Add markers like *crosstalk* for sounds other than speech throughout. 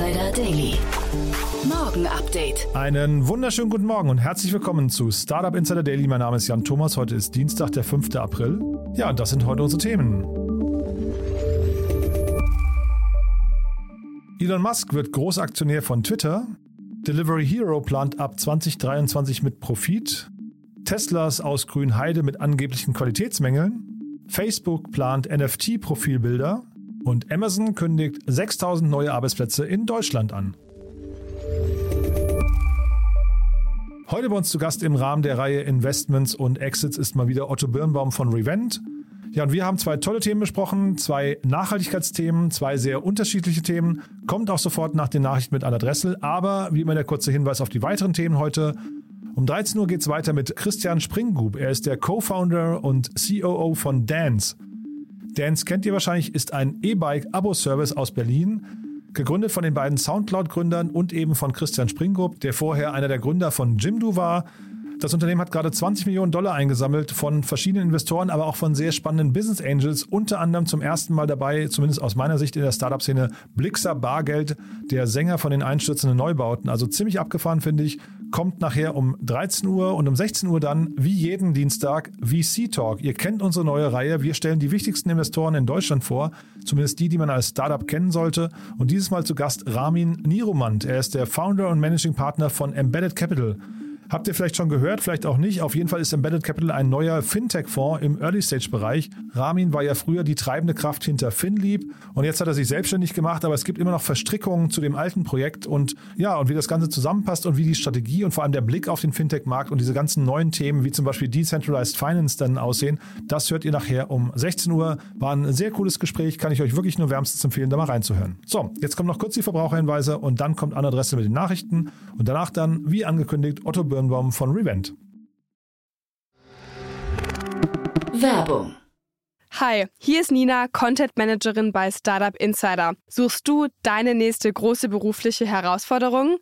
Insider Daily. Morgen Update. Einen wunderschönen guten Morgen und herzlich willkommen zu Startup Insider Daily. Mein Name ist Jan Thomas. Heute ist Dienstag, der 5. April. Ja, und das sind heute unsere Themen. Elon Musk wird Großaktionär von Twitter. Delivery Hero plant ab 2023 mit Profit. Teslas aus Grünheide mit angeblichen Qualitätsmängeln. Facebook plant NFT-Profilbilder. Und Amazon kündigt 6000 neue Arbeitsplätze in Deutschland an. Heute bei uns zu Gast im Rahmen der Reihe Investments und Exits ist mal wieder Otto Birnbaum von Revent. Ja, und wir haben zwei tolle Themen besprochen, zwei Nachhaltigkeitsthemen, zwei sehr unterschiedliche Themen. Kommt auch sofort nach den Nachrichten mit einer Dressel, aber wie immer der kurze Hinweis auf die weiteren Themen heute. Um 13 Uhr geht es weiter mit Christian Springgub. Er ist der Co-Founder und COO von Dance. Dance kennt ihr wahrscheinlich, ist ein E-Bike-Abo-Service aus Berlin. Gegründet von den beiden Soundcloud-Gründern und eben von Christian Springgrupp, der vorher einer der Gründer von Jimdo war. Das Unternehmen hat gerade 20 Millionen Dollar eingesammelt von verschiedenen Investoren, aber auch von sehr spannenden Business Angels. Unter anderem zum ersten Mal dabei, zumindest aus meiner Sicht in der Startup-Szene, Blixer Bargeld, der Sänger von den einstürzenden Neubauten. Also ziemlich abgefahren, finde ich. Kommt nachher um 13 Uhr und um 16 Uhr dann, wie jeden Dienstag, VC Talk. Ihr kennt unsere neue Reihe. Wir stellen die wichtigsten Investoren in Deutschland vor, zumindest die, die man als Startup kennen sollte. Und dieses Mal zu Gast Ramin Niromand. Er ist der Founder und Managing Partner von Embedded Capital. Habt ihr vielleicht schon gehört, vielleicht auch nicht. Auf jeden Fall ist Embedded Capital ein neuer Fintech-Fonds im Early-Stage-Bereich. Ramin war ja früher die treibende Kraft hinter FinLeap und jetzt hat er sich selbstständig gemacht, aber es gibt immer noch Verstrickungen zu dem alten Projekt und ja, und wie das Ganze zusammenpasst und wie die Strategie und vor allem der Blick auf den Fintech-Markt und diese ganzen neuen Themen, wie zum Beispiel Decentralized Finance dann aussehen, das hört ihr nachher um 16 Uhr. War ein sehr cooles Gespräch, kann ich euch wirklich nur wärmstens empfehlen, da mal reinzuhören. So, jetzt kommen noch kurz die Verbraucherhinweise und dann kommt Anna Dresse mit den Nachrichten und danach dann, wie angekündigt, Otto Börn Birnbaum von Revent. Werbung. Hi, hier ist Nina, Content Managerin bei Startup Insider. Suchst du deine nächste große berufliche Herausforderung?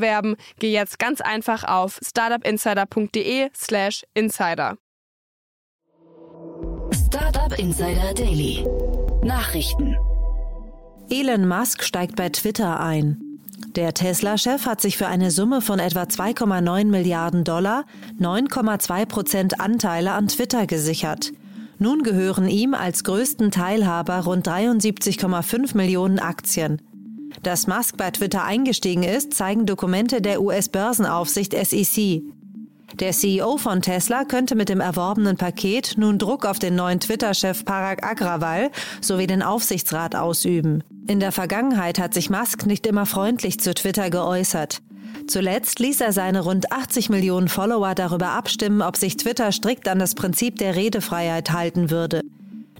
bewerben, geh jetzt ganz einfach auf startupinsider.de/slash insider. Startup Insider Daily. Nachrichten. Elon Musk steigt bei Twitter ein. Der Tesla-Chef hat sich für eine Summe von etwa 2,9 Milliarden Dollar 9,2 Prozent Anteile an Twitter gesichert. Nun gehören ihm als größten Teilhaber rund 73,5 Millionen Aktien. Dass Musk bei Twitter eingestiegen ist, zeigen Dokumente der US-Börsenaufsicht SEC. Der CEO von Tesla könnte mit dem erworbenen Paket nun Druck auf den neuen Twitter-Chef Parag Agrawal sowie den Aufsichtsrat ausüben. In der Vergangenheit hat sich Musk nicht immer freundlich zu Twitter geäußert. Zuletzt ließ er seine rund 80 Millionen Follower darüber abstimmen, ob sich Twitter strikt an das Prinzip der Redefreiheit halten würde.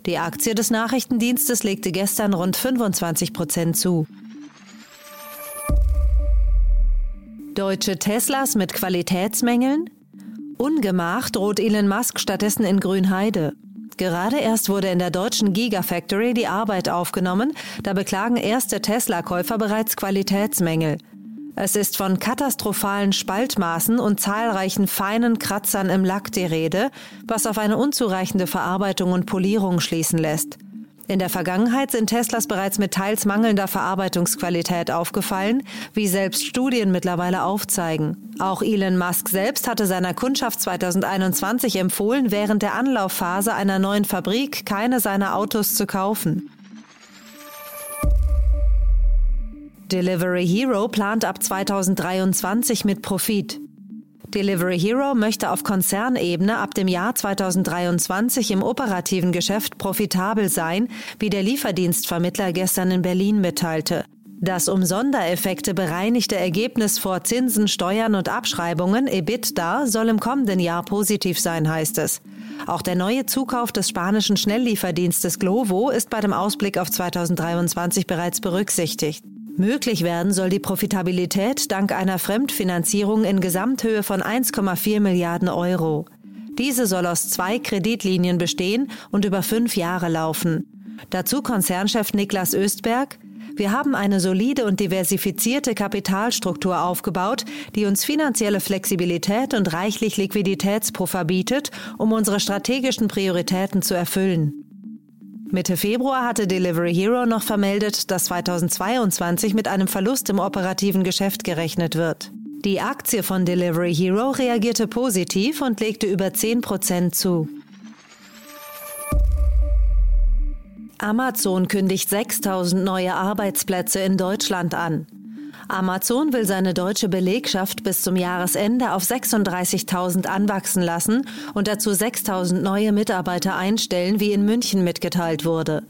Die Aktie des Nachrichtendienstes legte gestern rund 25 Prozent zu. Deutsche Teslas mit Qualitätsmängeln? Ungemach droht Elon Musk stattdessen in Grünheide. Gerade erst wurde in der deutschen Gigafactory die Arbeit aufgenommen, da beklagen erste Tesla-Käufer bereits Qualitätsmängel. Es ist von katastrophalen Spaltmaßen und zahlreichen feinen Kratzern im Lack die Rede, was auf eine unzureichende Verarbeitung und Polierung schließen lässt. In der Vergangenheit sind Teslas bereits mit teils mangelnder Verarbeitungsqualität aufgefallen, wie selbst Studien mittlerweile aufzeigen. Auch Elon Musk selbst hatte seiner Kundschaft 2021 empfohlen, während der Anlaufphase einer neuen Fabrik keine seiner Autos zu kaufen. Delivery Hero plant ab 2023 mit Profit. Delivery Hero möchte auf Konzernebene ab dem Jahr 2023 im operativen Geschäft profitabel sein, wie der Lieferdienstvermittler gestern in Berlin mitteilte. Das um Sondereffekte bereinigte Ergebnis vor Zinsen, Steuern und Abschreibungen, EBITDA, soll im kommenden Jahr positiv sein, heißt es. Auch der neue Zukauf des spanischen Schnelllieferdienstes Glovo ist bei dem Ausblick auf 2023 bereits berücksichtigt. Möglich werden soll die Profitabilität dank einer Fremdfinanzierung in Gesamthöhe von 1,4 Milliarden Euro. Diese soll aus zwei Kreditlinien bestehen und über fünf Jahre laufen. Dazu Konzernchef Niklas Östberg, wir haben eine solide und diversifizierte Kapitalstruktur aufgebaut, die uns finanzielle Flexibilität und reichlich Liquiditätspuffer bietet, um unsere strategischen Prioritäten zu erfüllen. Mitte Februar hatte Delivery Hero noch vermeldet, dass 2022 mit einem Verlust im operativen Geschäft gerechnet wird. Die Aktie von Delivery Hero reagierte positiv und legte über 10 Prozent zu. Amazon kündigt 6000 neue Arbeitsplätze in Deutschland an. Amazon will seine deutsche Belegschaft bis zum Jahresende auf 36.000 anwachsen lassen und dazu 6.000 neue Mitarbeiter einstellen, wie in München mitgeteilt wurde.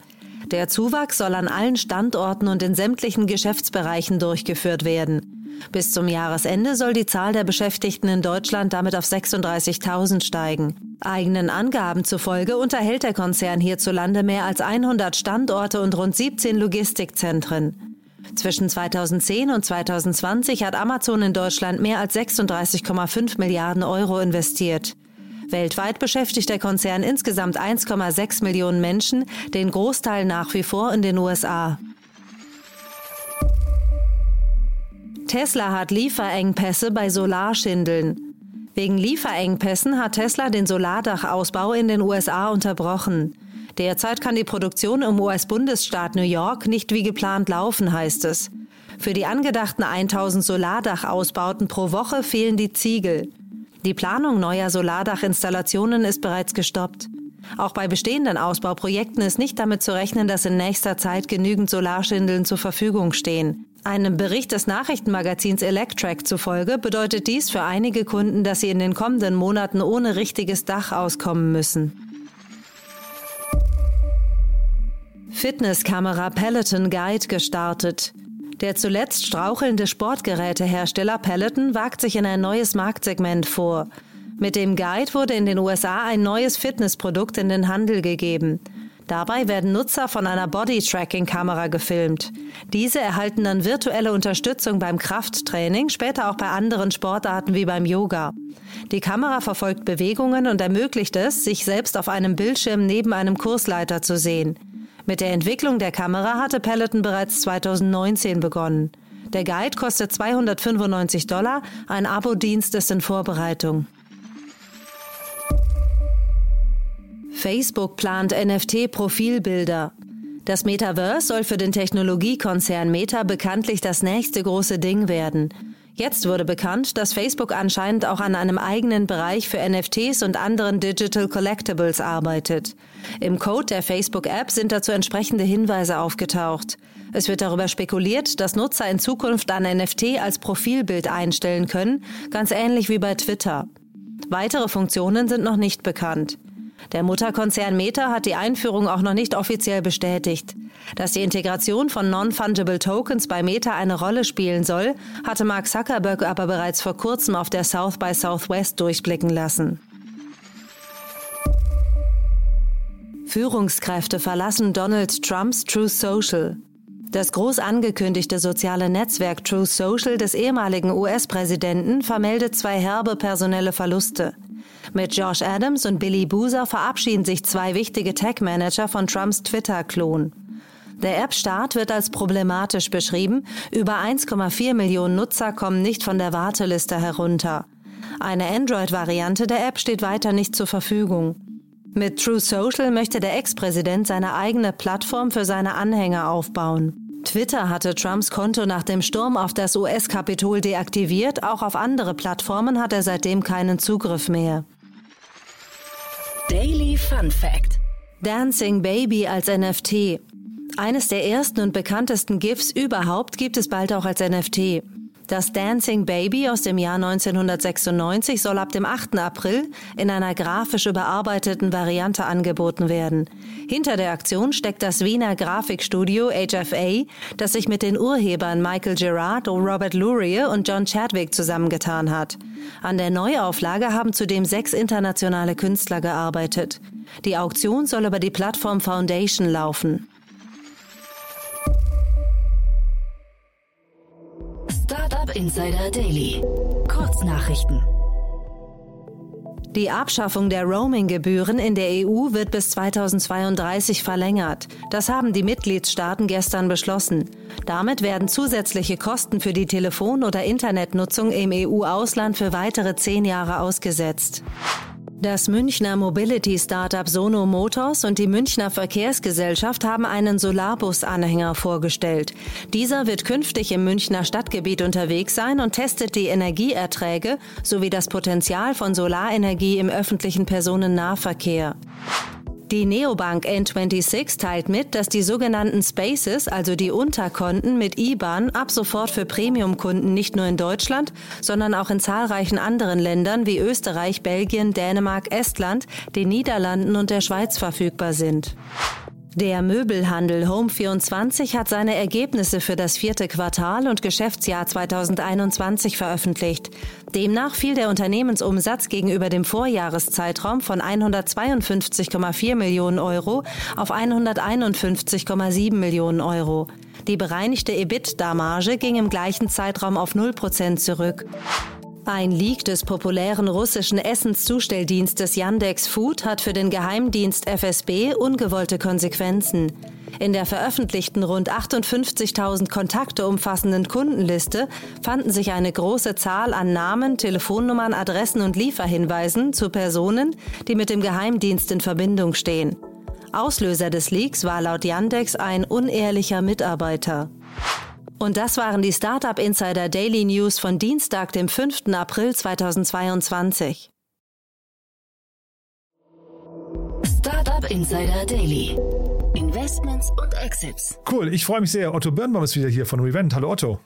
Der Zuwachs soll an allen Standorten und in sämtlichen Geschäftsbereichen durchgeführt werden. Bis zum Jahresende soll die Zahl der Beschäftigten in Deutschland damit auf 36.000 steigen. Eigenen Angaben zufolge unterhält der Konzern hierzulande mehr als 100 Standorte und rund 17 Logistikzentren. Zwischen 2010 und 2020 hat Amazon in Deutschland mehr als 36,5 Milliarden Euro investiert. Weltweit beschäftigt der Konzern insgesamt 1,6 Millionen Menschen, den Großteil nach wie vor in den USA. Tesla hat Lieferengpässe bei Solarschindeln. Wegen Lieferengpässen hat Tesla den Solardachausbau in den USA unterbrochen. Derzeit kann die Produktion im US-Bundesstaat New York nicht wie geplant laufen, heißt es. Für die angedachten 1000 Solardachausbauten pro Woche fehlen die Ziegel. Die Planung neuer Solardachinstallationen ist bereits gestoppt. Auch bei bestehenden Ausbauprojekten ist nicht damit zu rechnen, dass in nächster Zeit genügend Solarschindeln zur Verfügung stehen. Einem Bericht des Nachrichtenmagazins Electrac zufolge bedeutet dies für einige Kunden, dass sie in den kommenden Monaten ohne richtiges Dach auskommen müssen. Fitnesskamera Peloton Guide gestartet. Der zuletzt strauchelnde Sportgerätehersteller Peloton wagt sich in ein neues Marktsegment vor. Mit dem Guide wurde in den USA ein neues Fitnessprodukt in den Handel gegeben. Dabei werden Nutzer von einer Body-Tracking-Kamera gefilmt. Diese erhalten dann virtuelle Unterstützung beim Krafttraining, später auch bei anderen Sportarten wie beim Yoga. Die Kamera verfolgt Bewegungen und ermöglicht es, sich selbst auf einem Bildschirm neben einem Kursleiter zu sehen. Mit der Entwicklung der Kamera hatte Peloton bereits 2019 begonnen. Der Guide kostet 295 Dollar, ein Abo-Dienst ist in Vorbereitung. Facebook plant NFT-Profilbilder. Das Metaverse soll für den Technologiekonzern Meta bekanntlich das nächste große Ding werden. Jetzt wurde bekannt, dass Facebook anscheinend auch an einem eigenen Bereich für NFTs und anderen Digital Collectibles arbeitet. Im Code der Facebook-App sind dazu entsprechende Hinweise aufgetaucht. Es wird darüber spekuliert, dass Nutzer in Zukunft ein NFT als Profilbild einstellen können, ganz ähnlich wie bei Twitter. Weitere Funktionen sind noch nicht bekannt. Der Mutterkonzern Meta hat die Einführung auch noch nicht offiziell bestätigt. Dass die Integration von Non-Fungible Tokens bei Meta eine Rolle spielen soll, hatte Mark Zuckerberg aber bereits vor kurzem auf der South by Southwest durchblicken lassen. Führungskräfte verlassen Donald Trumps True Social. Das groß angekündigte soziale Netzwerk True Social des ehemaligen US-Präsidenten vermeldet zwei herbe personelle Verluste. Mit Josh Adams und Billy Boozer verabschieden sich zwei wichtige Tech-Manager von Trumps Twitter-Klon. Der App-Start wird als problematisch beschrieben. Über 1,4 Millionen Nutzer kommen nicht von der Warteliste herunter. Eine Android-Variante der App steht weiter nicht zur Verfügung. Mit True Social möchte der Ex-Präsident seine eigene Plattform für seine Anhänger aufbauen. Twitter hatte Trumps Konto nach dem Sturm auf das US-Kapitol deaktiviert, auch auf andere Plattformen hat er seitdem keinen Zugriff mehr. Daily Fun Fact. Dancing Baby als NFT. Eines der ersten und bekanntesten GIFs überhaupt gibt es bald auch als NFT. Das Dancing Baby aus dem Jahr 1996 soll ab dem 8. April in einer grafisch überarbeiteten Variante angeboten werden. Hinter der Aktion steckt das Wiener Grafikstudio HFA, das sich mit den Urhebern Michael Gerard, Robert Lurie und John Chadwick zusammengetan hat. An der Neuauflage haben zudem sechs internationale Künstler gearbeitet. Die Auktion soll über die Plattform Foundation laufen. Insider Daily. Kurznachrichten. Die Abschaffung der Roaming-Gebühren in der EU wird bis 2032 verlängert. Das haben die Mitgliedstaaten gestern beschlossen. Damit werden zusätzliche Kosten für die Telefon- oder Internetnutzung im EU-Ausland für weitere zehn Jahre ausgesetzt. Das Münchner Mobility-Startup Sono Motors und die Münchner Verkehrsgesellschaft haben einen Solarbus-Anhänger vorgestellt. Dieser wird künftig im Münchner Stadtgebiet unterwegs sein und testet die Energieerträge sowie das Potenzial von Solarenergie im öffentlichen Personennahverkehr. Die Neobank N26 teilt mit, dass die sogenannten Spaces, also die Unterkonten mit IBAN, ab sofort für Premium-Kunden nicht nur in Deutschland, sondern auch in zahlreichen anderen Ländern wie Österreich, Belgien, Dänemark, Estland, den Niederlanden und der Schweiz verfügbar sind. Der Möbelhandel Home24 hat seine Ergebnisse für das vierte Quartal und Geschäftsjahr 2021 veröffentlicht. Demnach fiel der Unternehmensumsatz gegenüber dem Vorjahreszeitraum von 152,4 Millionen Euro auf 151,7 Millionen Euro. Die bereinigte EBITDA-Marge ging im gleichen Zeitraum auf 0 Prozent zurück. Ein Leak des populären russischen Essenszustelldienstes Yandex Food hat für den Geheimdienst FSB ungewollte Konsequenzen. In der veröffentlichten rund 58.000 Kontakte umfassenden Kundenliste fanden sich eine große Zahl an Namen, Telefonnummern, Adressen und Lieferhinweisen zu Personen, die mit dem Geheimdienst in Verbindung stehen. Auslöser des Leaks war laut Yandex ein unehrlicher Mitarbeiter. Und das waren die Startup Insider Daily News von Dienstag, dem 5. April 2022. Startup Insider Daily. Investments und Exits. Cool, ich freue mich sehr. Otto Birnbaum ist wieder hier von Revent. Hallo Otto.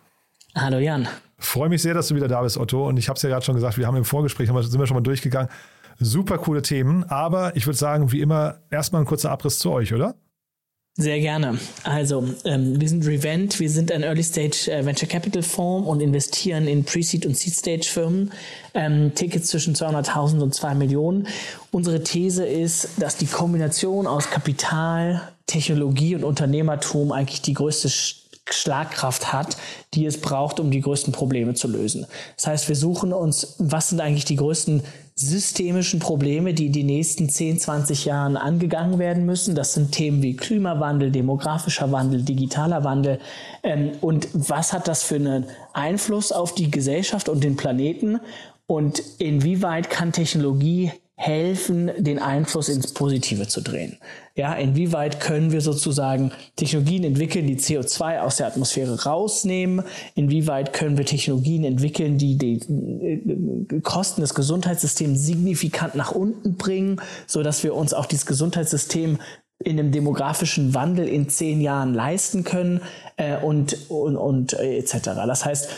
Hallo Jan. Freue mich sehr, dass du wieder da bist, Otto. Und ich habe es ja gerade schon gesagt, wir haben im Vorgespräch, sind wir schon mal durchgegangen. Super coole Themen. Aber ich würde sagen, wie immer, erstmal ein kurzer Abriss zu euch, oder? Sehr gerne. Also, ähm, wir sind Revent, wir sind ein Early Stage äh, Venture Capital Fonds und investieren in Pre-Seed und Seed Stage Firmen. Ähm, Tickets zwischen 200.000 und 2 Millionen. Unsere These ist, dass die Kombination aus Kapital, Technologie und Unternehmertum eigentlich die größte Schlagkraft hat, die es braucht, um die größten Probleme zu lösen. Das heißt, wir suchen uns, was sind eigentlich die größten systemischen Probleme, die in den nächsten 10, 20 Jahren angegangen werden müssen. Das sind Themen wie Klimawandel, demografischer Wandel, digitaler Wandel. Ähm, und was hat das für einen Einfluss auf die Gesellschaft und den Planeten? Und inwieweit kann Technologie helfen, den Einfluss ins Positive zu drehen. Ja, inwieweit können wir sozusagen Technologien entwickeln, die CO2 aus der Atmosphäre rausnehmen? Inwieweit können wir Technologien entwickeln, die die äh, Kosten des Gesundheitssystems signifikant nach unten bringen, so dass wir uns auch dieses Gesundheitssystem in einem demografischen Wandel in zehn Jahren leisten können äh, und, und, und äh, etc. Das heißt,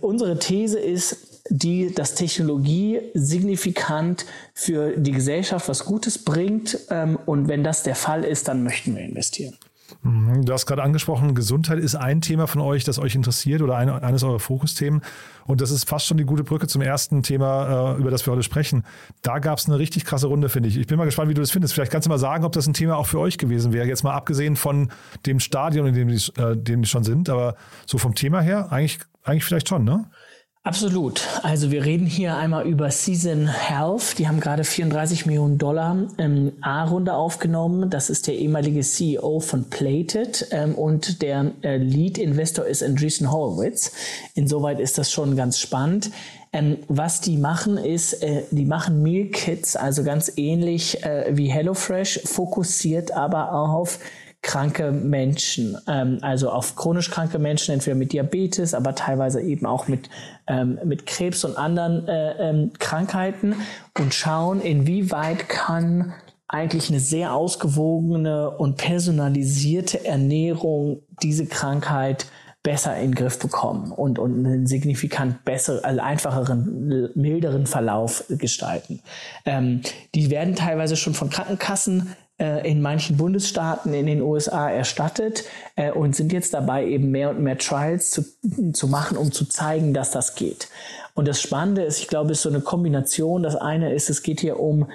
unsere These ist, die, dass Technologie signifikant für die Gesellschaft was Gutes bringt. Ähm, und wenn das der Fall ist, dann möchten wir investieren. Mhm, du hast gerade angesprochen, Gesundheit ist ein Thema von euch, das euch interessiert oder ein, eines eurer Fokusthemen. Und das ist fast schon die gute Brücke zum ersten Thema, äh, über das wir heute sprechen. Da gab es eine richtig krasse Runde, finde ich. Ich bin mal gespannt, wie du das findest. Vielleicht kannst du mal sagen, ob das ein Thema auch für euch gewesen wäre. Jetzt mal abgesehen von dem Stadion, in dem die, äh, dem die schon sind. Aber so vom Thema her, eigentlich, eigentlich vielleicht schon, ne? Absolut. Also wir reden hier einmal über Season Health. Die haben gerade 34 Millionen Dollar ähm, A-Runde aufgenommen. Das ist der ehemalige CEO von Plated ähm, und der äh, Lead Investor ist Andreessen Horowitz. Insoweit ist das schon ganz spannend. Ähm, was die machen ist, äh, die machen Meal Kits, also ganz ähnlich äh, wie HelloFresh, fokussiert aber auf kranke Menschen, ähm, also auf chronisch kranke Menschen, entweder mit Diabetes, aber teilweise eben auch mit, ähm, mit Krebs und anderen äh, ähm, Krankheiten und schauen, inwieweit kann eigentlich eine sehr ausgewogene und personalisierte Ernährung diese Krankheit besser in den Griff bekommen und, und einen signifikant besseren, also einfacheren, milderen Verlauf gestalten. Ähm, die werden teilweise schon von Krankenkassen in manchen Bundesstaaten in den USA erstattet äh, und sind jetzt dabei, eben mehr und mehr Trials zu, zu machen, um zu zeigen, dass das geht. Und das Spannende ist, ich glaube, es ist so eine Kombination. Das eine ist, es geht hier um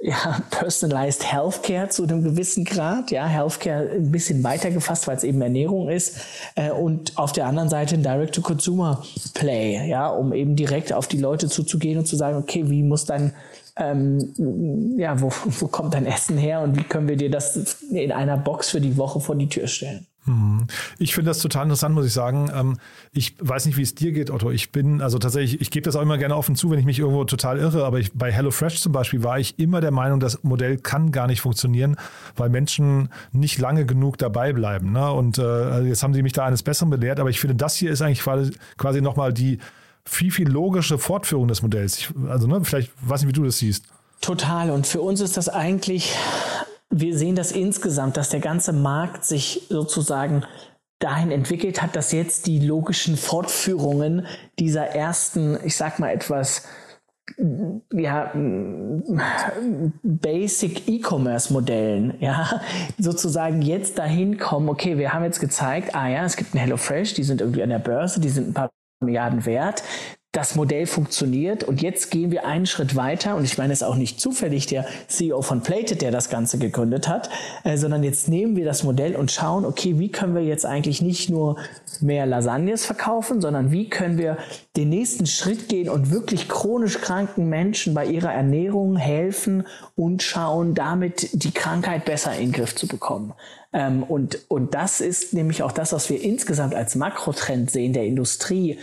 ja, Personalized Healthcare zu einem gewissen Grad, ja, Healthcare ein bisschen weiter gefasst, weil es eben Ernährung ist äh, und auf der anderen Seite ein Direct-to-Consumer-Play, ja, um eben direkt auf die Leute zuzugehen und zu sagen, okay, wie muss dein ähm, ja, wo, *laughs* wo kommt dein Essen her und wie können wir dir das in einer Box für die Woche vor die Tür stellen? Mhm. Ich finde das total interessant, muss ich sagen. Ähm, ich weiß nicht, wie es dir geht, Otto. Ich bin, also tatsächlich, ich gebe das auch immer gerne offen zu, wenn ich mich irgendwo total irre, aber ich, bei HelloFresh zum Beispiel war ich immer der Meinung, das Modell kann gar nicht funktionieren, weil Menschen nicht lange genug dabei bleiben. Ne? Und äh, also jetzt haben sie mich da eines Besseren belehrt, aber ich finde, das hier ist eigentlich quasi, quasi nochmal die viel, viel logische Fortführung des Modells. Ich, also, ne, vielleicht weiß nicht, wie du das siehst. Total. Und für uns ist das eigentlich wir sehen das insgesamt, dass der ganze Markt sich sozusagen dahin entwickelt hat, dass jetzt die logischen Fortführungen dieser ersten, ich sag mal etwas, ja, Basic E-Commerce Modellen, ja, sozusagen jetzt dahin kommen, okay, wir haben jetzt gezeigt, ah ja, es gibt ein HelloFresh, die sind irgendwie an der Börse, die sind ein paar Milliarden wert das Modell funktioniert. Und jetzt gehen wir einen Schritt weiter. Und ich meine es ist auch nicht zufällig der CEO von Plated, der das Ganze gegründet hat, äh, sondern jetzt nehmen wir das Modell und schauen, okay, wie können wir jetzt eigentlich nicht nur mehr Lasagnes verkaufen, sondern wie können wir den nächsten Schritt gehen und wirklich chronisch kranken Menschen bei ihrer Ernährung helfen und schauen, damit die Krankheit besser in den Griff zu bekommen. Ähm, und, und das ist nämlich auch das, was wir insgesamt als Makrotrend sehen der Industrie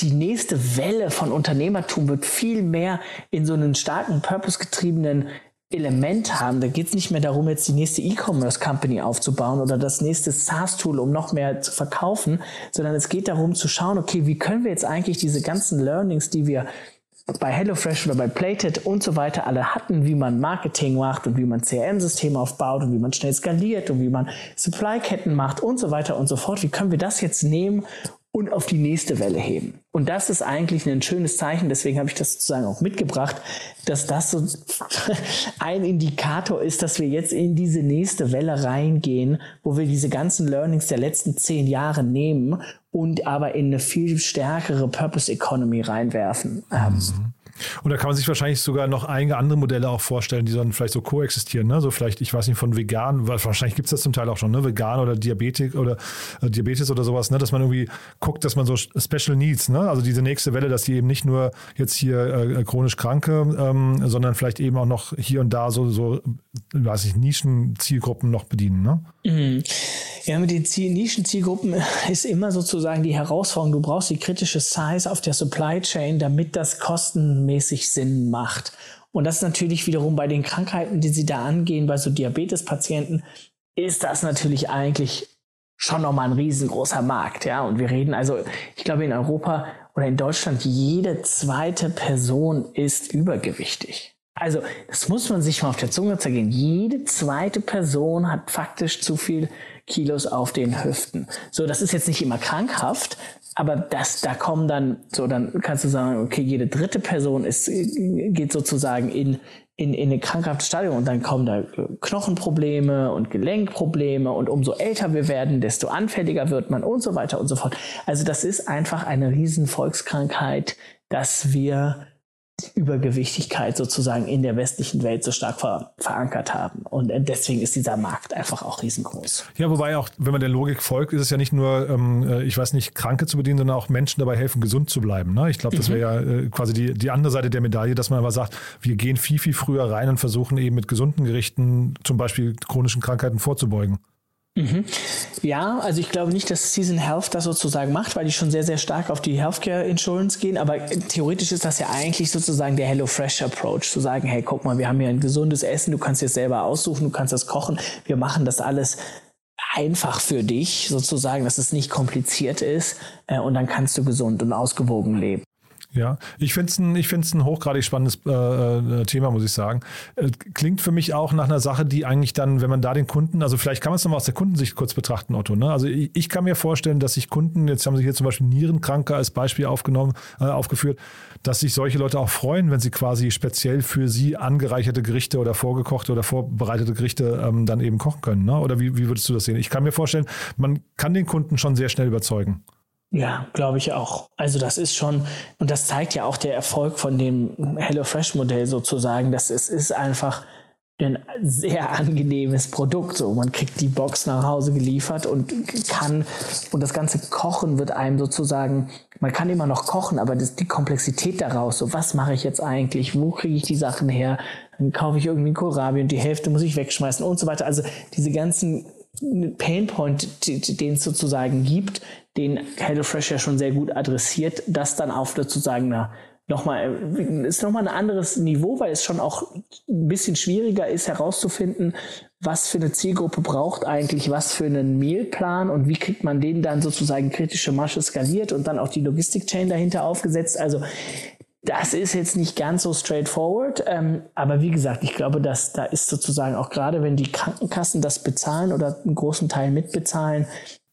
die nächste Welle von Unternehmertum wird viel mehr in so einen starken purpose-getriebenen Element haben. Da geht es nicht mehr darum, jetzt die nächste E-Commerce-Company aufzubauen oder das nächste SaaS-Tool, um noch mehr zu verkaufen, sondern es geht darum zu schauen, okay, wie können wir jetzt eigentlich diese ganzen Learnings, die wir bei HelloFresh oder bei Plated und so weiter alle hatten, wie man Marketing macht und wie man CRM-Systeme aufbaut und wie man schnell skaliert und wie man Supply-Ketten macht und so weiter und so fort. Wie können wir das jetzt nehmen und auf die nächste Welle heben. Und das ist eigentlich ein schönes Zeichen, deswegen habe ich das sozusagen auch mitgebracht, dass das so *laughs* ein Indikator ist, dass wir jetzt in diese nächste Welle reingehen, wo wir diese ganzen Learnings der letzten zehn Jahre nehmen und aber in eine viel stärkere Purpose Economy reinwerfen. Mhm. Und da kann man sich wahrscheinlich sogar noch einige andere Modelle auch vorstellen, die dann vielleicht so koexistieren. Ne? So vielleicht, ich weiß nicht, von vegan, wahrscheinlich gibt es das zum Teil auch schon, ne? vegan oder Diabetik oder äh, Diabetes oder sowas, ne? dass man irgendwie guckt, dass man so Special Needs, ne? also diese nächste Welle, dass die eben nicht nur jetzt hier äh, chronisch Kranke, ähm, sondern vielleicht eben auch noch hier und da so, so weiß ich, Nischenzielgruppen noch bedienen. Ne? Mhm. Ja, mit den Nischenzielgruppen *laughs* ist immer sozusagen die Herausforderung, du brauchst die kritische Size auf der Supply Chain, damit das kostenmäßig Sinn macht. Und das ist natürlich wiederum bei den Krankheiten, die sie da angehen, bei so Diabetespatienten, ist das natürlich eigentlich schon nochmal ein riesengroßer Markt, ja. Und wir reden also, ich glaube in Europa oder in Deutschland, jede zweite Person ist übergewichtig. Also, das muss man sich mal auf der Zunge zergehen. Jede zweite Person hat faktisch zu viel Kilos auf den Hüften. So, das ist jetzt nicht immer krankhaft, aber das, da kommen dann, so, dann kannst du sagen, okay, jede dritte Person ist, geht sozusagen in, in, in eine krankhafte Stadium und dann kommen da Knochenprobleme und Gelenkprobleme und umso älter wir werden, desto anfälliger wird man und so weiter und so fort. Also das ist einfach eine riesen Volkskrankheit, dass wir Übergewichtigkeit sozusagen in der westlichen Welt so stark ver verankert haben. Und äh, deswegen ist dieser Markt einfach auch riesengroß. Ja, wobei auch, wenn man der Logik folgt, ist es ja nicht nur, ähm, äh, ich weiß nicht, Kranke zu bedienen, sondern auch Menschen dabei helfen, gesund zu bleiben. Ne? Ich glaube, das wäre ja äh, quasi die, die andere Seite der Medaille, dass man aber sagt, wir gehen viel, viel früher rein und versuchen eben mit gesunden Gerichten zum Beispiel chronischen Krankheiten vorzubeugen. Mhm. Ja, also ich glaube nicht, dass Season Health das sozusagen macht, weil die schon sehr, sehr stark auf die Healthcare Insurance gehen. Aber theoretisch ist das ja eigentlich sozusagen der HelloFresh Approach, zu sagen, hey, guck mal, wir haben hier ein gesundes Essen, du kannst es selber aussuchen, du kannst das kochen, wir machen das alles einfach für dich sozusagen, dass es nicht kompliziert ist äh, und dann kannst du gesund und ausgewogen leben. Ja, ich finde es ein, ich find's ein hochgradig spannendes äh, äh, Thema, muss ich sagen. Äh, klingt für mich auch nach einer Sache, die eigentlich dann, wenn man da den Kunden, also vielleicht kann man es nochmal aus der Kundensicht kurz betrachten, Otto. Ne? Also ich, ich, kann mir vorstellen, dass sich Kunden, jetzt haben Sie hier zum Beispiel Nierenkranke als Beispiel aufgenommen, äh, aufgeführt, dass sich solche Leute auch freuen, wenn sie quasi speziell für sie angereicherte Gerichte oder vorgekochte oder vorbereitete Gerichte ähm, dann eben kochen können. Ne? Oder wie, wie würdest du das sehen? Ich kann mir vorstellen, man kann den Kunden schon sehr schnell überzeugen. Ja, glaube ich auch. Also das ist schon, und das zeigt ja auch der Erfolg von dem HelloFresh-Modell sozusagen, dass es ist einfach ein sehr angenehmes Produkt. So, man kriegt die Box nach Hause geliefert und kann, und das ganze Kochen wird einem sozusagen, man kann immer noch kochen, aber das, die Komplexität daraus, so was mache ich jetzt eigentlich, wo kriege ich die Sachen her, dann kaufe ich irgendwie einen Kohlrabi und die Hälfte muss ich wegschmeißen und so weiter. Also diese ganzen Painpoint, den es sozusagen gibt, den HelloFresh ja schon sehr gut adressiert, das dann auf sozusagen eine nochmal, ist nochmal ein anderes Niveau, weil es schon auch ein bisschen schwieriger ist herauszufinden, was für eine Zielgruppe braucht eigentlich was für einen Mealplan und wie kriegt man den dann sozusagen kritische Masche skaliert und dann auch die Logistik-Chain dahinter aufgesetzt. Also das ist jetzt nicht ganz so straightforward, ähm, aber wie gesagt, ich glaube, dass da ist sozusagen auch gerade, wenn die Krankenkassen das bezahlen oder einen großen Teil mitbezahlen,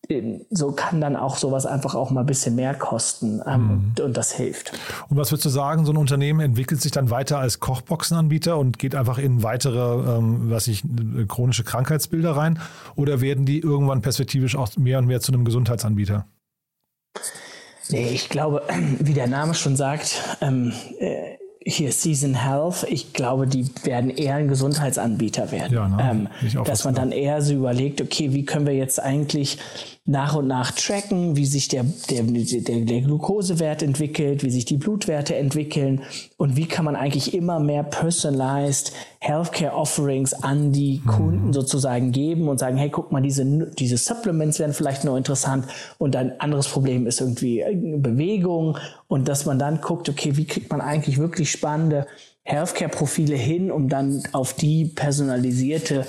ähm, so kann dann auch sowas einfach auch mal ein bisschen mehr kosten ähm, mhm. und das hilft. Und was würdest du sagen, so ein Unternehmen entwickelt sich dann weiter als Kochboxenanbieter und geht einfach in weitere, ähm, was ich, chronische Krankheitsbilder rein oder werden die irgendwann perspektivisch auch mehr und mehr zu einem Gesundheitsanbieter? Nee, ich glaube, *clears throat* wie der Name schon sagt, ähm, äh, hier Season Health, ich glaube, die werden eher ein Gesundheitsanbieter werden. Ja, ne? ähm, dass man dann eher so überlegt, okay, wie können wir jetzt eigentlich nach und nach tracken, wie sich der, der, der, der Glukosewert entwickelt, wie sich die Blutwerte entwickeln und wie kann man eigentlich immer mehr personalized Healthcare Offerings an die Kunden mhm. sozusagen geben und sagen, hey, guck mal, diese, diese Supplements wären vielleicht nur interessant und ein anderes Problem ist irgendwie Bewegung und dass man dann guckt, okay, wie kriegt man eigentlich wirklich spannende Healthcare-Profile hin, um dann auf die personalisierte,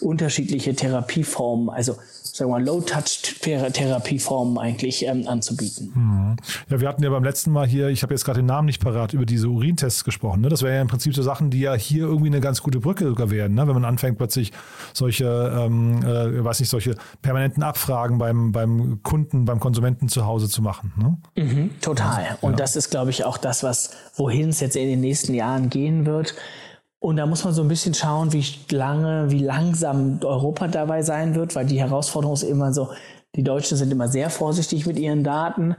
unterschiedliche Therapieformen, also sagen wir Low-Touch-Therapieformen eigentlich ähm, anzubieten. Mhm. Ja, wir hatten ja beim letzten Mal hier, ich habe jetzt gerade den Namen nicht parat, über diese Urintests gesprochen. Ne? Das wäre ja im Prinzip so Sachen, die ja hier irgendwie eine ganz gute Brücke sogar werden, ne? wenn man anfängt plötzlich solche, ähm, äh, weiß nicht, solche permanenten Abfragen beim, beim Kunden, beim Konsumenten zu Hause zu machen. Ne? Mhm, total. Und ja. das ist, glaube ich, auch das, was wohin es jetzt in den nächsten Jahren gehen wird. Und da muss man so ein bisschen schauen, wie lange, wie langsam Europa dabei sein wird, weil die Herausforderung ist immer so, die Deutschen sind immer sehr vorsichtig mit ihren Daten.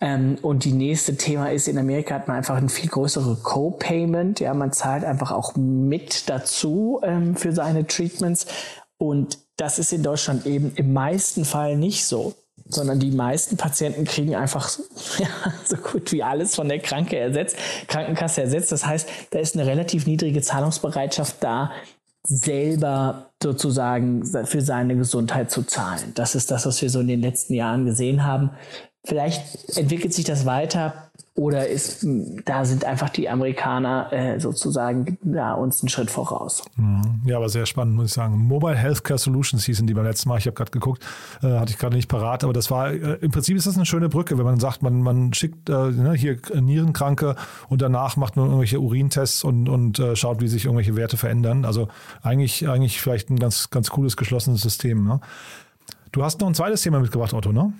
Ähm, und die nächste Thema ist, in Amerika hat man einfach ein viel größere Co-Payment. Ja, man zahlt einfach auch mit dazu ähm, für seine Treatments. Und das ist in Deutschland eben im meisten Fall nicht so sondern die meisten Patienten kriegen einfach *laughs* ja, so gut wie alles von der Kranke ersetzt, Krankenkasse ersetzt. Das heißt, da ist eine relativ niedrige Zahlungsbereitschaft da, selber sozusagen für seine Gesundheit zu zahlen. Das ist das, was wir so in den letzten Jahren gesehen haben. Vielleicht entwickelt sich das weiter. Oder ist, da sind einfach die Amerikaner äh, sozusagen da uns einen Schritt voraus. Mhm. Ja, aber sehr spannend, muss ich sagen. Mobile Healthcare Solutions hießen die beim letzten Mal. Ich habe gerade geguckt, äh, hatte ich gerade nicht parat, aber das war, äh, im Prinzip ist das eine schöne Brücke, wenn man sagt, man, man schickt äh, ne, hier Nierenkranke und danach macht man irgendwelche Urintests und, und äh, schaut, wie sich irgendwelche Werte verändern. Also eigentlich, eigentlich vielleicht ein ganz, ganz cooles, geschlossenes System. Ne? Du hast noch ein zweites Thema mitgebracht, Otto, ne?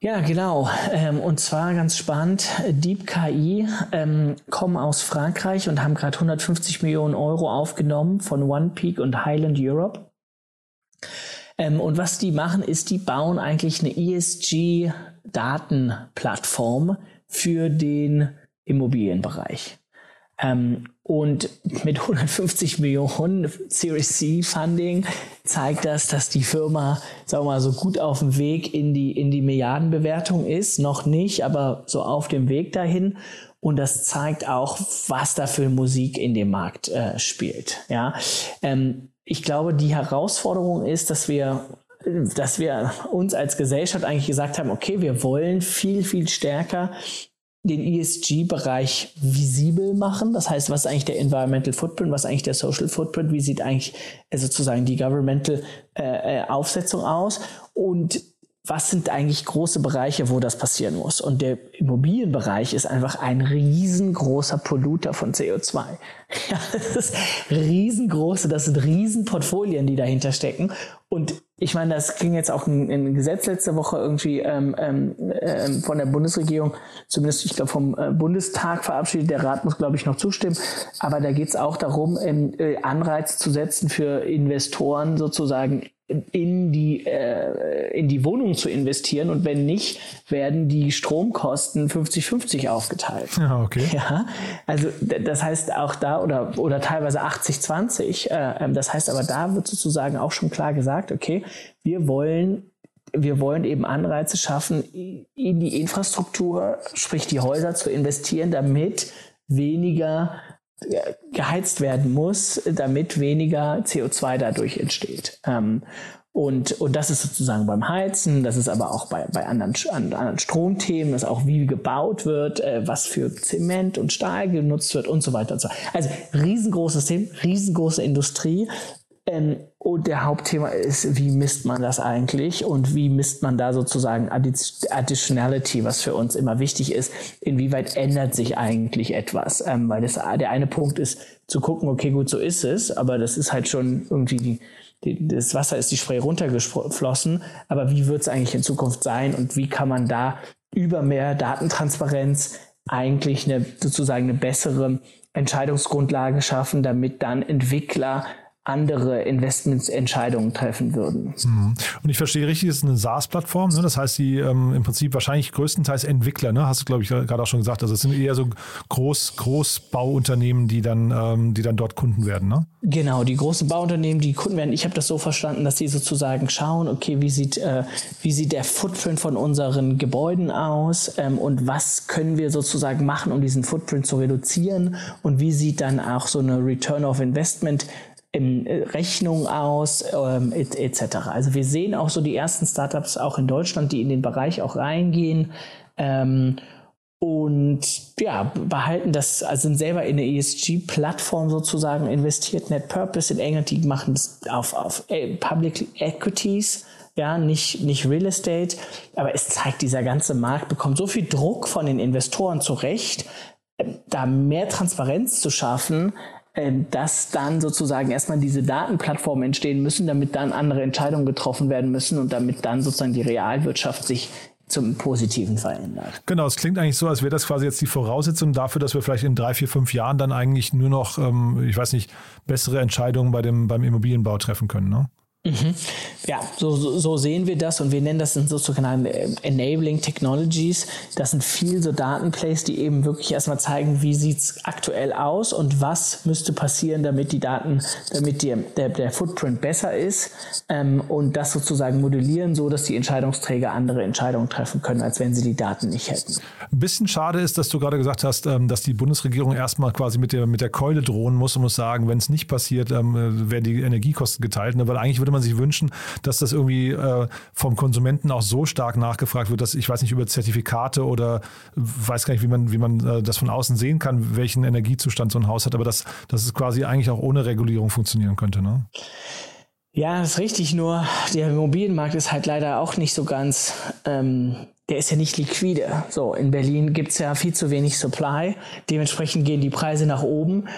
Ja, genau. Ähm, und zwar ganz spannend. Deep KI ähm, kommen aus Frankreich und haben gerade 150 Millionen Euro aufgenommen von OnePeak und Highland Europe. Ähm, und was die machen, ist, die bauen eigentlich eine ESG-Datenplattform für den Immobilienbereich. Ähm, und mit 150 Millionen Series C Funding zeigt das, dass die Firma, sagen wir mal, so gut auf dem Weg in die, in die Milliardenbewertung ist. Noch nicht, aber so auf dem Weg dahin. Und das zeigt auch, was da für Musik in dem Markt äh, spielt. Ja, ähm, ich glaube, die Herausforderung ist, dass wir dass wir uns als Gesellschaft eigentlich gesagt haben, okay, wir wollen viel, viel stärker den ESG-Bereich visibel machen. Das heißt, was ist eigentlich der Environmental Footprint, was ist eigentlich der Social Footprint, wie sieht eigentlich äh, sozusagen die Governmental äh, äh, Aufsetzung aus? Und was sind eigentlich große Bereiche, wo das passieren muss? Und der Immobilienbereich ist einfach ein riesengroßer Polluter von CO2. *laughs* Ja, das ist riesengroße, das sind Riesenportfolien, die dahinter stecken. Und ich meine, das ging jetzt auch ein, ein Gesetz letzte Woche irgendwie ähm, ähm, ähm von der Bundesregierung, zumindest ich glaube vom äh, Bundestag verabschiedet. Der Rat muss, glaube ich, noch zustimmen. Aber da geht es auch darum, ähm, äh, Anreiz zu setzen für Investoren sozusagen in die, äh, in die Wohnung zu investieren und wenn nicht, werden die Stromkosten 50-50 aufgeteilt. Ja, okay. Ja, also das heißt auch da oder, oder teilweise 80-20. Äh, ähm, das heißt aber da wird sozusagen auch schon klar gesagt, okay, wir wollen wir wollen eben Anreize schaffen, in die Infrastruktur, sprich die Häuser zu investieren, damit weniger geheizt werden muss, damit weniger CO2 dadurch entsteht. Ähm, und, und das ist sozusagen beim Heizen, das ist aber auch bei, bei anderen, anderen Stromthemen, das auch wie gebaut wird, äh, was für Zement und Stahl genutzt wird und so weiter und so. Also riesengroßes Thema, riesengroße Industrie. Ähm, und der Hauptthema ist, wie misst man das eigentlich und wie misst man da sozusagen Additionality, was für uns immer wichtig ist. Inwieweit ändert sich eigentlich etwas? Ähm, weil das, der eine Punkt ist zu gucken, okay, gut, so ist es, aber das ist halt schon irgendwie die, das Wasser ist die Spray runtergeflossen. Aber wie wird es eigentlich in Zukunft sein und wie kann man da über mehr Datentransparenz eigentlich eine, sozusagen eine bessere Entscheidungsgrundlage schaffen, damit dann Entwickler andere Investmentsentscheidungen treffen würden. Mhm. Und ich verstehe richtig, es ist eine SaaS-Plattform, ne? das heißt, sie ähm, im Prinzip wahrscheinlich größtenteils Entwickler, ne? hast du, glaube ich, gerade auch schon gesagt. Also es sind eher so Groß, Großbauunternehmen, die dann, ähm, die dann dort Kunden werden, ne? Genau, die großen Bauunternehmen, die Kunden werden. Ich habe das so verstanden, dass sie sozusagen schauen, okay, wie sieht, äh, wie sieht der Footprint von unseren Gebäuden aus ähm, und was können wir sozusagen machen, um diesen Footprint zu reduzieren und wie sieht dann auch so eine Return of Investment in äh, Rechnung aus, ähm, etc. Also wir sehen auch so die ersten Startups auch in Deutschland, die in den Bereich auch reingehen. Ähm, und ja, behalten das, also sind selber in eine ESG-Plattform sozusagen investiert, Net Purpose in England, die machen das auf, auf äh, Public Equities, ja, nicht, nicht Real Estate, aber es zeigt, dieser ganze Markt bekommt so viel Druck von den Investoren zurecht, äh, da mehr Transparenz zu schaffen, dass dann sozusagen erstmal diese Datenplattformen entstehen müssen, damit dann andere Entscheidungen getroffen werden müssen und damit dann sozusagen die Realwirtschaft sich zum Positiven verändert. Genau, es klingt eigentlich so, als wäre das quasi jetzt die Voraussetzung dafür, dass wir vielleicht in drei, vier, fünf Jahren dann eigentlich nur noch, ähm, ich weiß nicht, bessere Entscheidungen bei dem, beim Immobilienbau treffen können. Ne? Mhm. Ja, so, so, sehen wir das und wir nennen das in äh, Enabling Technologies. Das sind viel so Datenplays, die eben wirklich erstmal zeigen, wie sieht es aktuell aus und was müsste passieren, damit die Daten, damit die, der, der Footprint besser ist ähm, und das sozusagen modellieren, so dass die Entscheidungsträger andere Entscheidungen treffen können, als wenn sie die Daten nicht hätten. Ein bisschen schade ist, dass du gerade gesagt hast, ähm, dass die Bundesregierung erstmal quasi mit der, mit der Keule drohen muss und muss sagen, wenn es nicht passiert, ähm, äh, werden die Energiekosten geteilt, ne? weil eigentlich würde man sich wünschen, dass das irgendwie äh, vom Konsumenten auch so stark nachgefragt wird, dass ich weiß nicht über Zertifikate oder weiß gar nicht, wie man, wie man äh, das von außen sehen kann, welchen Energiezustand so ein Haus hat, aber dass, dass es quasi eigentlich auch ohne Regulierung funktionieren könnte. Ne? Ja, das ist richtig, nur der Immobilienmarkt ist halt leider auch nicht so ganz, ähm, der ist ja nicht liquide. So, in Berlin gibt es ja viel zu wenig Supply, dementsprechend gehen die Preise nach oben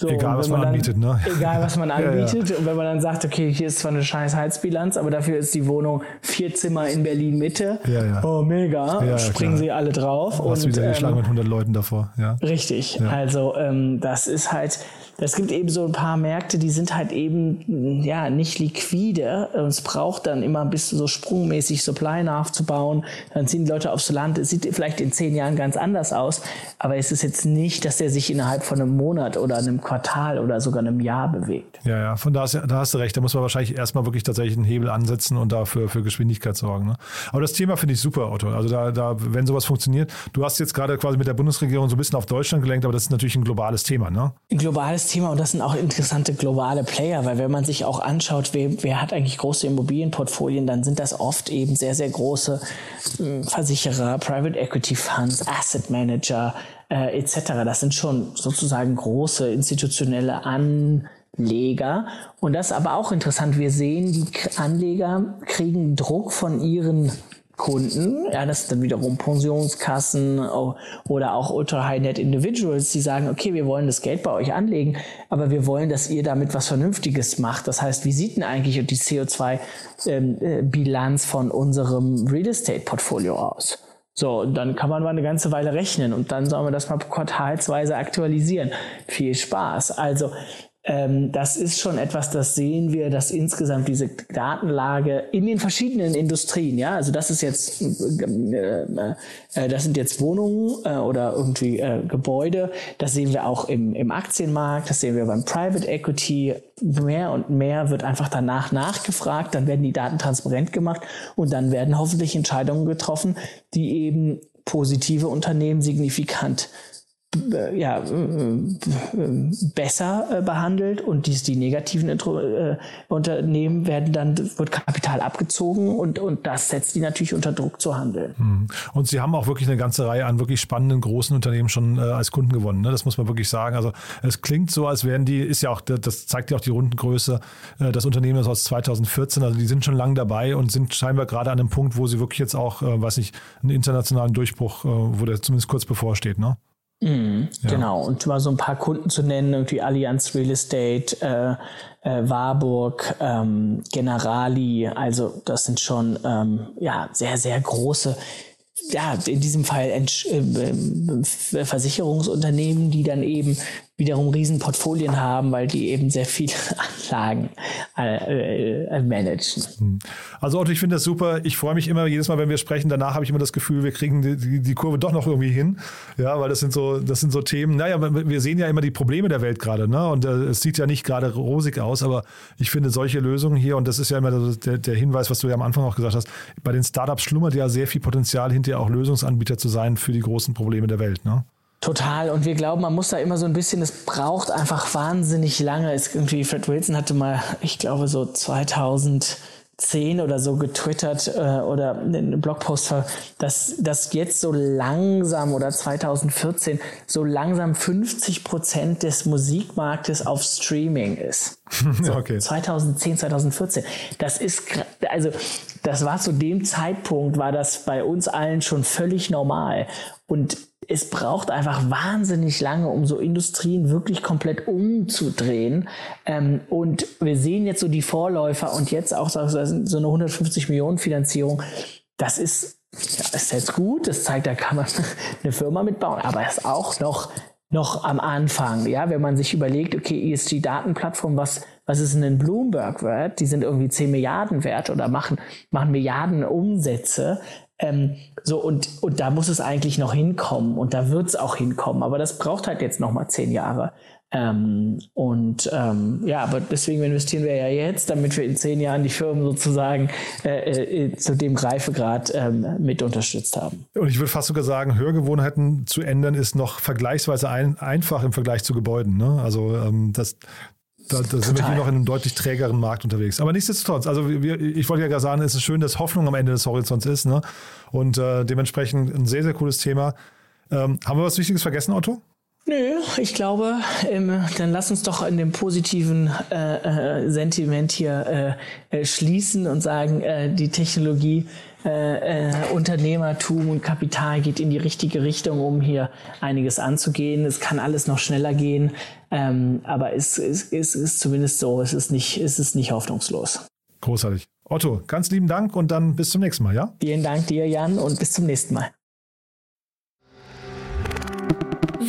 so, egal, was man, man dann, anbietet, ne? Egal, was man anbietet. *laughs* ja, ja. Und wenn man dann sagt, okay, hier ist zwar eine scheiß Heizbilanz, aber dafür ist die Wohnung vier Zimmer in Berlin Mitte. Ja, ja. Oh, mega. Springen sie alle drauf. Was wieder ähm, geschlagen mit 100 Leuten davor. Ja. Richtig. Also, ähm, das ist halt, es gibt eben so ein paar Märkte, die sind halt eben ja nicht liquide. Und es braucht dann immer ein bisschen so sprungmäßig Supply nachzubauen. Dann ziehen die Leute aufs Land. Es sieht vielleicht in zehn Jahren ganz anders aus, aber es ist jetzt nicht, dass der sich innerhalb von einem Monat oder einem Quartal oder sogar einem Jahr bewegt. Ja, ja, von da, hast, da hast du recht. Da muss man wahrscheinlich erstmal wirklich tatsächlich einen Hebel ansetzen und dafür für Geschwindigkeit sorgen. Ne? Aber das Thema finde ich super, Otto. Also da, da, wenn sowas funktioniert, du hast jetzt gerade quasi mit der Bundesregierung so ein bisschen auf Deutschland gelenkt, aber das ist natürlich ein globales Thema, ne? Ein globales Thema und das sind auch interessante globale Player, weil wenn man sich auch anschaut, wer, wer hat eigentlich große Immobilienportfolien, dann sind das oft eben sehr, sehr große äh, Versicherer, Private Equity Funds, Asset Manager äh, etc. Das sind schon sozusagen große institutionelle Anleger. Und das ist aber auch interessant. Wir sehen, die Anleger kriegen Druck von ihren Kunden, ja, das sind dann wiederum Pensionskassen oder auch Ultra-High-Net Individuals, die sagen, okay, wir wollen das Geld bei euch anlegen, aber wir wollen, dass ihr damit was Vernünftiges macht. Das heißt, wie sieht denn eigentlich die CO2-Bilanz ähm, äh, von unserem Real Estate-Portfolio aus? So, dann kann man mal eine ganze Weile rechnen und dann sollen wir das mal quartalsweise aktualisieren. Viel Spaß. Also das ist schon etwas, das sehen wir, dass insgesamt diese Datenlage in den verschiedenen Industrien, ja, also das ist jetzt, äh, äh, das sind jetzt Wohnungen äh, oder irgendwie äh, Gebäude, das sehen wir auch im, im Aktienmarkt, das sehen wir beim Private Equity, mehr und mehr wird einfach danach nachgefragt, dann werden die Daten transparent gemacht und dann werden hoffentlich Entscheidungen getroffen, die eben positive Unternehmen signifikant ja, äh, besser äh, behandelt und dies, die negativen äh, Unternehmen werden dann, wird Kapital abgezogen und, und das setzt die natürlich unter Druck zu handeln. Hm. Und Sie haben auch wirklich eine ganze Reihe an wirklich spannenden großen Unternehmen schon äh, als Kunden gewonnen. Ne? Das muss man wirklich sagen. Also es klingt so, als wären die, ist ja auch, das zeigt ja auch die Rundengröße, äh, das Unternehmen ist aus 2014, also die sind schon lange dabei und sind scheinbar gerade an einem Punkt, wo sie wirklich jetzt auch, äh, weiß nicht, einen internationalen Durchbruch, wo der zumindest kurz bevorsteht, ne? Mhm, ja. Genau, und mal so ein paar Kunden zu nennen, irgendwie Allianz Real Estate, äh, äh, Warburg, ähm, Generali, also das sind schon ähm, ja, sehr, sehr große, ja, in diesem Fall äh, äh, Versicherungsunternehmen, die dann eben wiederum Riesenportfolien haben, weil die eben sehr viele *laughs* Anlagen äh, äh, managen. Hm. Also Otto, ich finde das super. Ich freue mich immer jedes Mal, wenn wir sprechen. Danach habe ich immer das Gefühl, wir kriegen die, die, die, Kurve doch noch irgendwie hin. Ja, weil das sind so, das sind so Themen. Naja, wir sehen ja immer die Probleme der Welt gerade, ne? Und äh, es sieht ja nicht gerade rosig aus, aber ich finde solche Lösungen hier, und das ist ja immer der, der Hinweis, was du ja am Anfang auch gesagt hast, bei den Startups schlummert ja sehr viel Potenzial, hinterher auch Lösungsanbieter zu sein für die großen Probleme der Welt, ne? Total. Und wir glauben, man muss da immer so ein bisschen, es braucht einfach wahnsinnig lange. Es irgendwie, Fred Wilson hatte mal, ich glaube, so 2010 oder so getwittert äh, oder einen Blogpost, dass, dass jetzt so langsam oder 2014 so langsam 50 Prozent des Musikmarktes auf Streaming ist. *laughs* So, okay. 2010, 2014. Das ist, also, das war zu dem Zeitpunkt, war das bei uns allen schon völlig normal. Und es braucht einfach wahnsinnig lange, um so Industrien wirklich komplett umzudrehen. Ähm, und wir sehen jetzt so die Vorläufer und jetzt auch so eine 150 Millionen Finanzierung. Das ist, ja, ist jetzt gut. Das zeigt, da kann man *laughs* eine Firma mitbauen, aber es ist auch noch noch am Anfang, ja, wenn man sich überlegt, okay, ESG-Datenplattform, was, was ist denn ein Bloomberg wert? Die sind irgendwie 10 Milliarden wert oder machen, machen Milliarden Umsätze. Ähm, so, und, und da muss es eigentlich noch hinkommen und da wird es auch hinkommen, aber das braucht halt jetzt nochmal zehn Jahre. Ähm, und ähm, ja, aber deswegen investieren wir ja jetzt, damit wir in zehn Jahren die Firmen sozusagen äh, äh, zu dem Reifegrad ähm, mit unterstützt haben. Und ich würde fast sogar sagen, Hörgewohnheiten zu ändern ist noch vergleichsweise ein, einfach im Vergleich zu Gebäuden. Ne? Also ähm, das, da, da sind wir hier noch in einem deutlich trägeren Markt unterwegs. Aber nichtsdestotrotz, also wir, ich wollte ja gerade sagen, es ist schön, dass Hoffnung am Ende des Horizonts ist. Ne? Und äh, dementsprechend ein sehr, sehr cooles Thema. Ähm, haben wir was Wichtiges vergessen, Otto? Nö, ich glaube, ähm, dann lass uns doch in dem positiven äh, äh, Sentiment hier äh, äh schließen und sagen, äh, die Technologie äh, Unternehmertum und Kapital geht in die richtige Richtung, um hier einiges anzugehen. Es kann alles noch schneller gehen, ähm, aber es, es, es ist zumindest so, es ist nicht, es ist nicht hoffnungslos. Großartig. Otto, ganz lieben Dank und dann bis zum nächsten Mal, ja? Vielen Dank dir, Jan, und bis zum nächsten Mal.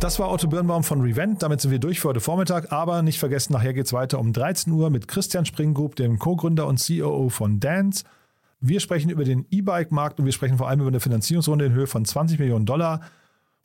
Das war Otto Birnbaum von Revent. Damit sind wir durch für heute Vormittag. Aber nicht vergessen, nachher geht es weiter um 13 Uhr mit Christian Springgrub, dem Co-Gründer und COO von Dance. Wir sprechen über den E-Bike-Markt und wir sprechen vor allem über eine Finanzierungsrunde in Höhe von 20 Millionen Dollar.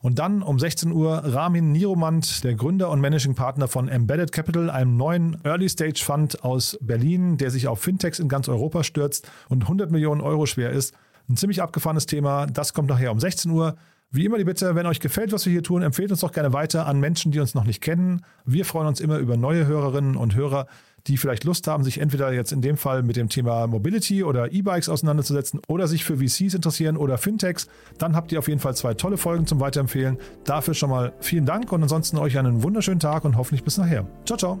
Und dann um 16 Uhr Ramin Niromand, der Gründer und Managing Partner von Embedded Capital, einem neuen Early Stage Fund aus Berlin, der sich auf Fintechs in ganz Europa stürzt und 100 Millionen Euro schwer ist. Ein ziemlich abgefahrenes Thema. Das kommt nachher um 16 Uhr. Wie immer die Bitte, wenn euch gefällt, was wir hier tun, empfehlt uns doch gerne weiter an Menschen, die uns noch nicht kennen. Wir freuen uns immer über neue Hörerinnen und Hörer, die vielleicht Lust haben, sich entweder jetzt in dem Fall mit dem Thema Mobility oder E-Bikes auseinanderzusetzen oder sich für VCs interessieren oder Fintechs. Dann habt ihr auf jeden Fall zwei tolle Folgen zum Weiterempfehlen. Dafür schon mal vielen Dank und ansonsten euch einen wunderschönen Tag und hoffentlich bis nachher. Ciao, ciao.